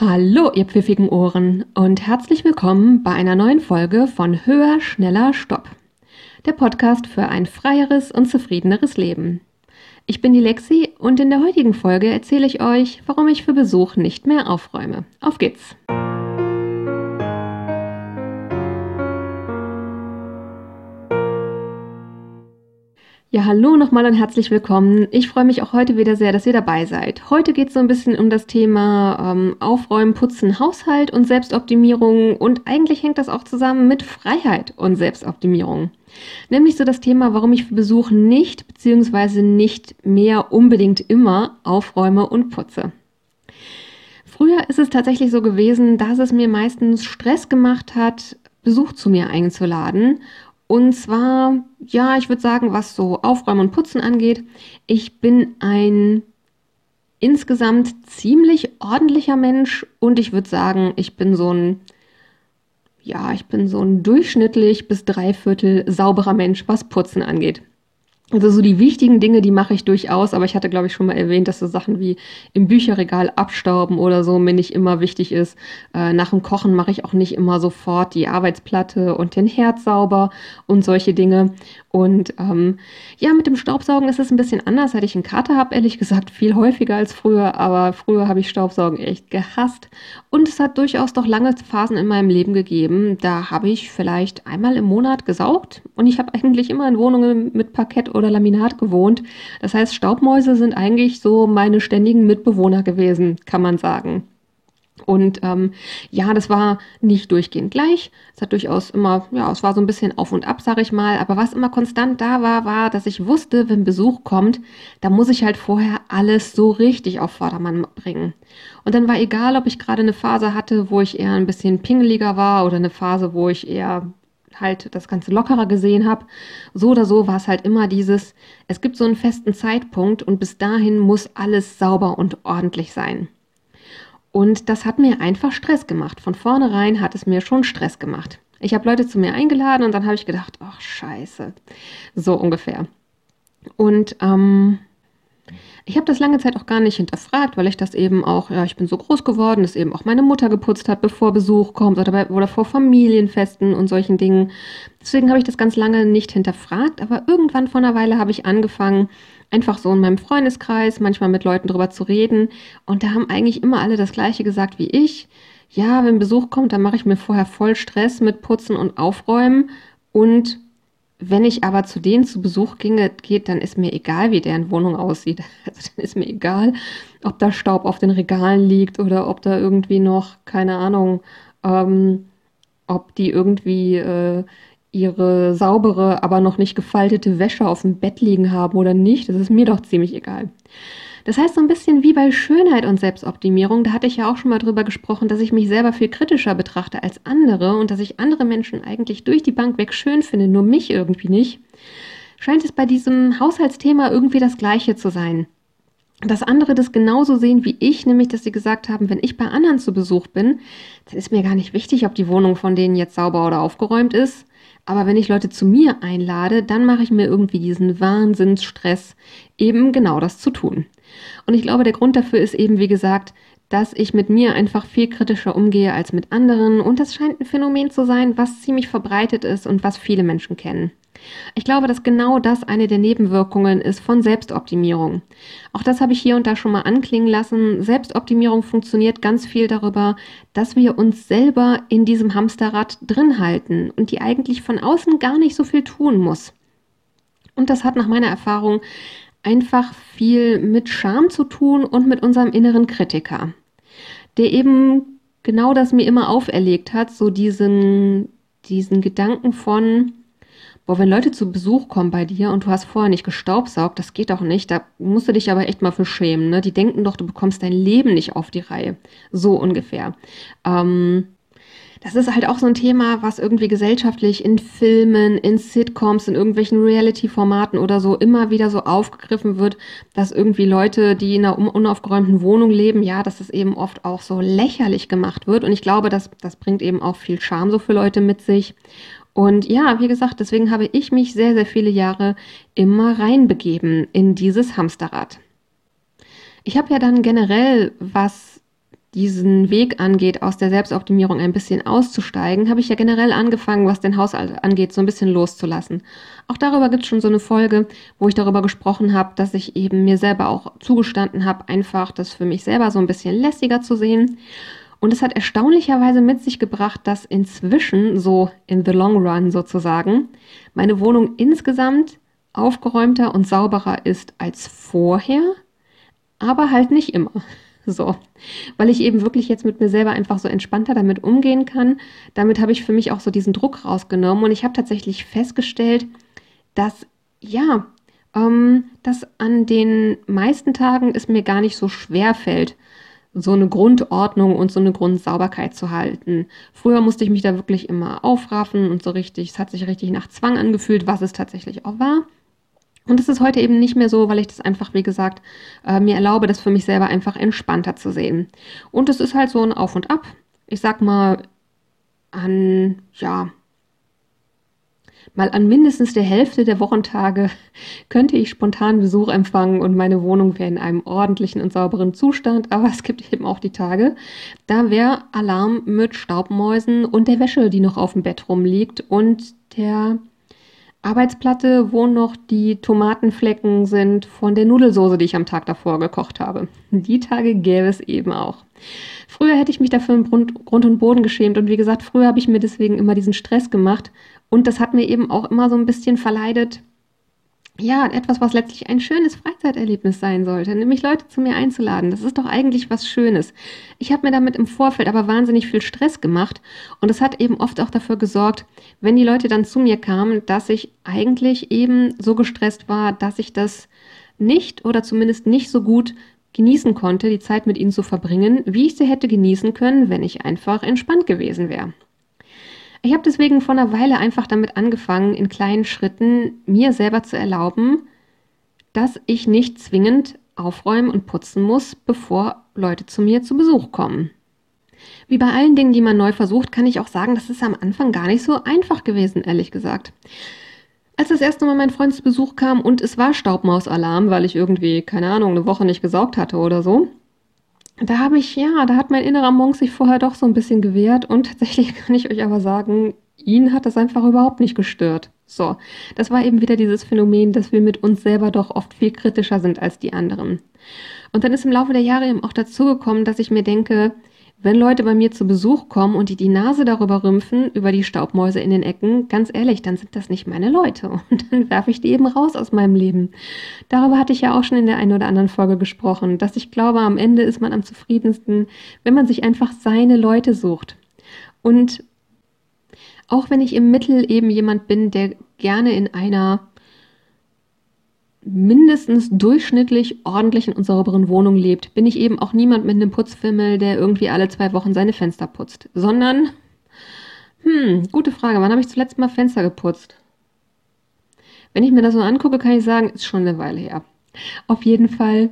Hallo, ihr pfiffigen Ohren und herzlich willkommen bei einer neuen Folge von Höher, Schneller, Stopp. Der Podcast für ein freieres und zufriedeneres Leben. Ich bin die Lexi und in der heutigen Folge erzähle ich euch, warum ich für Besuch nicht mehr aufräume. Auf geht's! Ja, hallo nochmal und herzlich willkommen. Ich freue mich auch heute wieder sehr, dass ihr dabei seid. Heute geht es so ein bisschen um das Thema ähm, Aufräumen, Putzen, Haushalt und Selbstoptimierung und eigentlich hängt das auch zusammen mit Freiheit und Selbstoptimierung. Nämlich so das Thema, warum ich für Besuch nicht bzw. nicht mehr unbedingt immer aufräume und putze. Früher ist es tatsächlich so gewesen, dass es mir meistens Stress gemacht hat, Besuch zu mir einzuladen und zwar, ja, ich würde sagen, was so Aufräumen und Putzen angeht, ich bin ein insgesamt ziemlich ordentlicher Mensch und ich würde sagen, ich bin so ein, ja, ich bin so ein durchschnittlich bis dreiviertel sauberer Mensch, was Putzen angeht. Also so die wichtigen Dinge, die mache ich durchaus, aber ich hatte, glaube ich, schon mal erwähnt, dass so Sachen wie im Bücherregal abstauben oder so mir nicht immer wichtig ist. Äh, nach dem Kochen mache ich auch nicht immer sofort die Arbeitsplatte und den Herd sauber und solche Dinge. Und ähm, ja, mit dem Staubsaugen ist es ein bisschen anders, seit ich einen Kater habe, ehrlich gesagt, viel häufiger als früher. Aber früher habe ich Staubsaugen echt gehasst. Und es hat durchaus doch lange Phasen in meinem Leben gegeben. Da habe ich vielleicht einmal im Monat gesaugt. Und ich habe eigentlich immer in Wohnungen mit Parkett oder Laminat gewohnt. Das heißt, Staubmäuse sind eigentlich so meine ständigen Mitbewohner gewesen, kann man sagen. Und ähm, ja, das war nicht durchgehend gleich. Es hat durchaus immer, ja, es war so ein bisschen auf und ab, sag ich mal. Aber was immer konstant da war, war, dass ich wusste, wenn Besuch kommt, da muss ich halt vorher alles so richtig auf Vordermann bringen. Und dann war egal, ob ich gerade eine Phase hatte, wo ich eher ein bisschen pingeliger war oder eine Phase, wo ich eher halt das Ganze lockerer gesehen habe. So oder so war es halt immer dieses, es gibt so einen festen Zeitpunkt und bis dahin muss alles sauber und ordentlich sein. Und das hat mir einfach Stress gemacht. Von vornherein hat es mir schon Stress gemacht. Ich habe Leute zu mir eingeladen und dann habe ich gedacht, ach scheiße. So ungefähr. Und ähm, ich habe das lange Zeit auch gar nicht hinterfragt, weil ich das eben auch, ja, ich bin so groß geworden, dass eben auch meine Mutter geputzt hat, bevor Besuch kommt oder, bei, oder vor Familienfesten und solchen Dingen. Deswegen habe ich das ganz lange nicht hinterfragt, aber irgendwann vor einer Weile habe ich angefangen, einfach so in meinem Freundeskreis manchmal mit Leuten drüber zu reden. Und da haben eigentlich immer alle das Gleiche gesagt wie ich. Ja, wenn Besuch kommt, dann mache ich mir vorher voll Stress mit Putzen und Aufräumen. Und wenn ich aber zu denen zu Besuch ginge, geht, dann ist mir egal, wie deren Wohnung aussieht. Also dann ist mir egal, ob da Staub auf den Regalen liegt oder ob da irgendwie noch, keine Ahnung, ähm, ob die irgendwie äh, ihre saubere, aber noch nicht gefaltete Wäsche auf dem Bett liegen haben oder nicht. Das ist mir doch ziemlich egal. Das heißt, so ein bisschen wie bei Schönheit und Selbstoptimierung, da hatte ich ja auch schon mal drüber gesprochen, dass ich mich selber viel kritischer betrachte als andere und dass ich andere Menschen eigentlich durch die Bank weg schön finde, nur mich irgendwie nicht. Scheint es bei diesem Haushaltsthema irgendwie das Gleiche zu sein dass andere das genauso sehen wie ich, nämlich dass sie gesagt haben, wenn ich bei anderen zu Besuch bin, dann ist mir gar nicht wichtig, ob die Wohnung von denen jetzt sauber oder aufgeräumt ist. Aber wenn ich Leute zu mir einlade, dann mache ich mir irgendwie diesen Wahnsinnsstress, eben genau das zu tun. Und ich glaube, der Grund dafür ist eben, wie gesagt, dass ich mit mir einfach viel kritischer umgehe als mit anderen. Und das scheint ein Phänomen zu sein, was ziemlich verbreitet ist und was viele Menschen kennen. Ich glaube, dass genau das eine der Nebenwirkungen ist von Selbstoptimierung. Auch das habe ich hier und da schon mal anklingen lassen. Selbstoptimierung funktioniert ganz viel darüber, dass wir uns selber in diesem Hamsterrad drin halten und die eigentlich von außen gar nicht so viel tun muss. Und das hat nach meiner Erfahrung einfach viel mit Scham zu tun und mit unserem inneren Kritiker, der eben genau das mir immer auferlegt hat, so diesen, diesen Gedanken von, boah, wenn Leute zu Besuch kommen bei dir und du hast vorher nicht gestaubsaugt, das geht doch nicht, da musst du dich aber echt mal für schämen. Ne? Die denken doch, du bekommst dein Leben nicht auf die Reihe. So ungefähr. Ähm, das ist halt auch so ein Thema, was irgendwie gesellschaftlich in Filmen, in Sitcoms, in irgendwelchen Reality-Formaten oder so immer wieder so aufgegriffen wird, dass irgendwie Leute, die in einer unaufgeräumten Wohnung leben, ja, dass das eben oft auch so lächerlich gemacht wird. Und ich glaube, das, das bringt eben auch viel Charme so für Leute mit sich. Und ja, wie gesagt, deswegen habe ich mich sehr, sehr viele Jahre immer reinbegeben in dieses Hamsterrad. Ich habe ja dann generell, was diesen Weg angeht, aus der Selbstoptimierung ein bisschen auszusteigen, habe ich ja generell angefangen, was den Haushalt angeht, so ein bisschen loszulassen. Auch darüber gibt es schon so eine Folge, wo ich darüber gesprochen habe, dass ich eben mir selber auch zugestanden habe, einfach das für mich selber so ein bisschen lässiger zu sehen. Und es hat erstaunlicherweise mit sich gebracht, dass inzwischen, so in the long run sozusagen, meine Wohnung insgesamt aufgeräumter und sauberer ist als vorher, aber halt nicht immer. So, weil ich eben wirklich jetzt mit mir selber einfach so entspannter damit umgehen kann. Damit habe ich für mich auch so diesen Druck rausgenommen und ich habe tatsächlich festgestellt, dass ja, ähm, dass an den meisten Tagen es mir gar nicht so schwer fällt, so eine Grundordnung und so eine Grundsauberkeit zu halten. Früher musste ich mich da wirklich immer aufraffen und so richtig, es hat sich richtig nach Zwang angefühlt, was es tatsächlich auch war. Und es ist heute eben nicht mehr so, weil ich das einfach, wie gesagt, äh, mir erlaube, das für mich selber einfach entspannter zu sehen. Und es ist halt so ein Auf und Ab. Ich sag mal, an, ja, mal an mindestens der Hälfte der Wochentage könnte ich spontan Besuch empfangen und meine Wohnung wäre in einem ordentlichen und sauberen Zustand. Aber es gibt eben auch die Tage, da wäre Alarm mit Staubmäusen und der Wäsche, die noch auf dem Bett rumliegt und der Arbeitsplatte, wo noch die Tomatenflecken sind von der Nudelsoße, die ich am Tag davor gekocht habe. Die Tage gäbe es eben auch. Früher hätte ich mich dafür im Grund, und Boden geschämt und wie gesagt, früher habe ich mir deswegen immer diesen Stress gemacht und das hat mir eben auch immer so ein bisschen verleidet, ja, etwas, was letztlich ein schönes Freizeiterlebnis sein sollte, nämlich Leute zu mir einzuladen. Das ist doch eigentlich was Schönes. Ich habe mir damit im Vorfeld aber wahnsinnig viel Stress gemacht und es hat eben oft auch dafür gesorgt, wenn die Leute dann zu mir kamen, dass ich eigentlich eben so gestresst war, dass ich das nicht oder zumindest nicht so gut genießen konnte, die Zeit mit ihnen zu verbringen, wie ich sie hätte genießen können, wenn ich einfach entspannt gewesen wäre. Ich habe deswegen vor einer Weile einfach damit angefangen, in kleinen Schritten mir selber zu erlauben, dass ich nicht zwingend aufräumen und putzen muss, bevor Leute zu mir zu Besuch kommen. Wie bei allen Dingen, die man neu versucht, kann ich auch sagen, das ist am Anfang gar nicht so einfach gewesen, ehrlich gesagt. Als das erste Mal mein Freund zu Besuch kam und es war Staubmausalarm, weil ich irgendwie, keine Ahnung, eine Woche nicht gesaugt hatte oder so, da habe ich, ja, da hat mein innerer Monk sich vorher doch so ein bisschen gewehrt und tatsächlich kann ich euch aber sagen, ihn hat das einfach überhaupt nicht gestört. So, das war eben wieder dieses Phänomen, dass wir mit uns selber doch oft viel kritischer sind als die anderen. Und dann ist im Laufe der Jahre eben auch dazu gekommen, dass ich mir denke, wenn Leute bei mir zu Besuch kommen und die die Nase darüber rümpfen, über die Staubmäuse in den Ecken, ganz ehrlich, dann sind das nicht meine Leute. Und dann werfe ich die eben raus aus meinem Leben. Darüber hatte ich ja auch schon in der einen oder anderen Folge gesprochen, dass ich glaube, am Ende ist man am zufriedensten, wenn man sich einfach seine Leute sucht. Und auch wenn ich im Mittel eben jemand bin, der gerne in einer mindestens durchschnittlich ordentlichen und sauberen Wohnung lebt, bin ich eben auch niemand mit einem Putzfimmel, der irgendwie alle zwei Wochen seine Fenster putzt, sondern, hm, gute Frage, wann habe ich zuletzt mal Fenster geputzt? Wenn ich mir das so angucke, kann ich sagen, ist schon eine Weile her. Auf jeden Fall,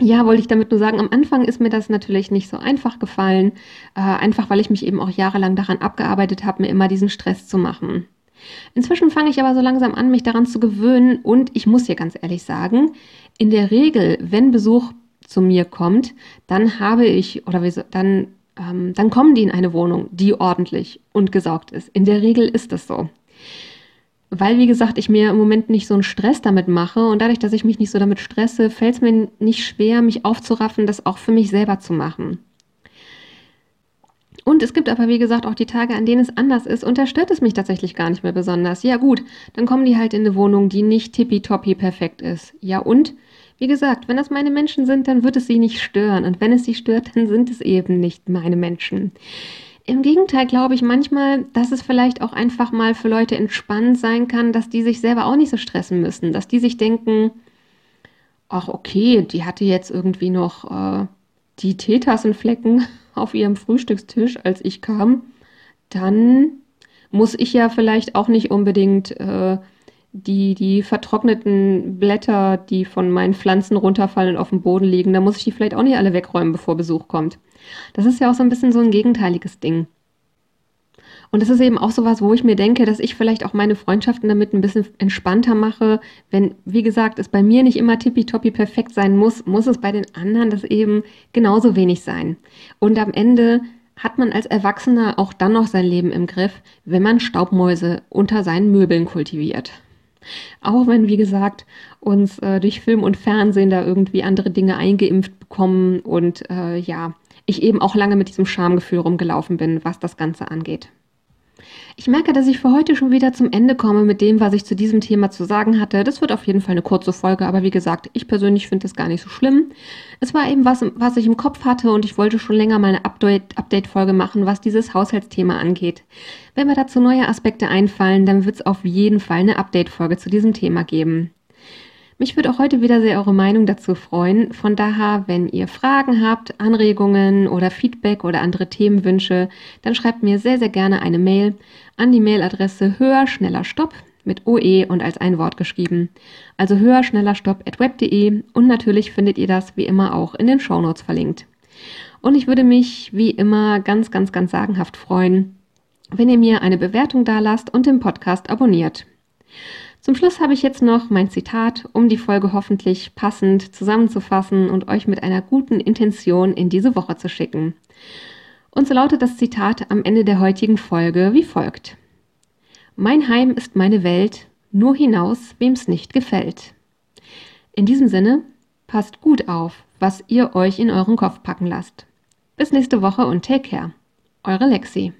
ja, wollte ich damit nur sagen, am Anfang ist mir das natürlich nicht so einfach gefallen, äh, einfach weil ich mich eben auch jahrelang daran abgearbeitet habe, mir immer diesen Stress zu machen. Inzwischen fange ich aber so langsam an, mich daran zu gewöhnen und ich muss hier ganz ehrlich sagen, in der Regel, wenn Besuch zu mir kommt, dann habe ich oder dann, ähm, dann kommen die in eine Wohnung, die ordentlich und gesaugt ist. In der Regel ist das so. Weil, wie gesagt, ich mir im Moment nicht so einen Stress damit mache und dadurch, dass ich mich nicht so damit stresse, fällt es mir nicht schwer, mich aufzuraffen, das auch für mich selber zu machen. Und es gibt aber, wie gesagt, auch die Tage, an denen es anders ist und da stört es mich tatsächlich gar nicht mehr besonders. Ja gut, dann kommen die halt in eine Wohnung, die nicht tippitoppi perfekt ist. Ja und? Wie gesagt, wenn das meine Menschen sind, dann wird es sie nicht stören. Und wenn es sie stört, dann sind es eben nicht meine Menschen. Im Gegenteil glaube ich manchmal, dass es vielleicht auch einfach mal für Leute entspannend sein kann, dass die sich selber auch nicht so stressen müssen. Dass die sich denken, ach okay, die hatte jetzt irgendwie noch äh, die Teetassenflecken auf ihrem Frühstückstisch, als ich kam, dann muss ich ja vielleicht auch nicht unbedingt äh, die, die vertrockneten Blätter, die von meinen Pflanzen runterfallen und auf dem Boden liegen, da muss ich die vielleicht auch nicht alle wegräumen, bevor Besuch kommt. Das ist ja auch so ein bisschen so ein gegenteiliges Ding. Und das ist eben auch sowas, wo ich mir denke, dass ich vielleicht auch meine Freundschaften damit ein bisschen entspannter mache. Wenn, wie gesagt, es bei mir nicht immer tippitoppi perfekt sein muss, muss es bei den anderen das eben genauso wenig sein. Und am Ende hat man als Erwachsener auch dann noch sein Leben im Griff, wenn man Staubmäuse unter seinen Möbeln kultiviert. Auch wenn, wie gesagt, uns äh, durch Film und Fernsehen da irgendwie andere Dinge eingeimpft bekommen und äh, ja, ich eben auch lange mit diesem Schamgefühl rumgelaufen bin, was das Ganze angeht. Ich merke, dass ich für heute schon wieder zum Ende komme mit dem, was ich zu diesem Thema zu sagen hatte. Das wird auf jeden Fall eine kurze Folge, aber wie gesagt, ich persönlich finde das gar nicht so schlimm. Es war eben was, was ich im Kopf hatte und ich wollte schon länger mal eine Update-Folge machen, was dieses Haushaltsthema angeht. Wenn mir dazu neue Aspekte einfallen, dann wird es auf jeden Fall eine Update-Folge zu diesem Thema geben. Mich würde auch heute wieder sehr eure Meinung dazu freuen. Von daher, wenn ihr Fragen habt, Anregungen oder Feedback oder andere Themenwünsche, dann schreibt mir sehr, sehr gerne eine Mail an die Mailadresse höher, schneller, stopp mit OE und als ein Wort geschrieben. Also höher, schneller, stopp at web.de und natürlich findet ihr das wie immer auch in den Shownotes verlinkt. Und ich würde mich wie immer ganz, ganz, ganz sagenhaft freuen, wenn ihr mir eine Bewertung da lasst und den Podcast abonniert. Zum Schluss habe ich jetzt noch mein Zitat, um die Folge hoffentlich passend zusammenzufassen und euch mit einer guten Intention in diese Woche zu schicken. Und so lautet das Zitat am Ende der heutigen Folge wie folgt. Mein Heim ist meine Welt, nur hinaus, wem's nicht gefällt. In diesem Sinne, passt gut auf, was ihr euch in euren Kopf packen lasst. Bis nächste Woche und take care. Eure Lexi.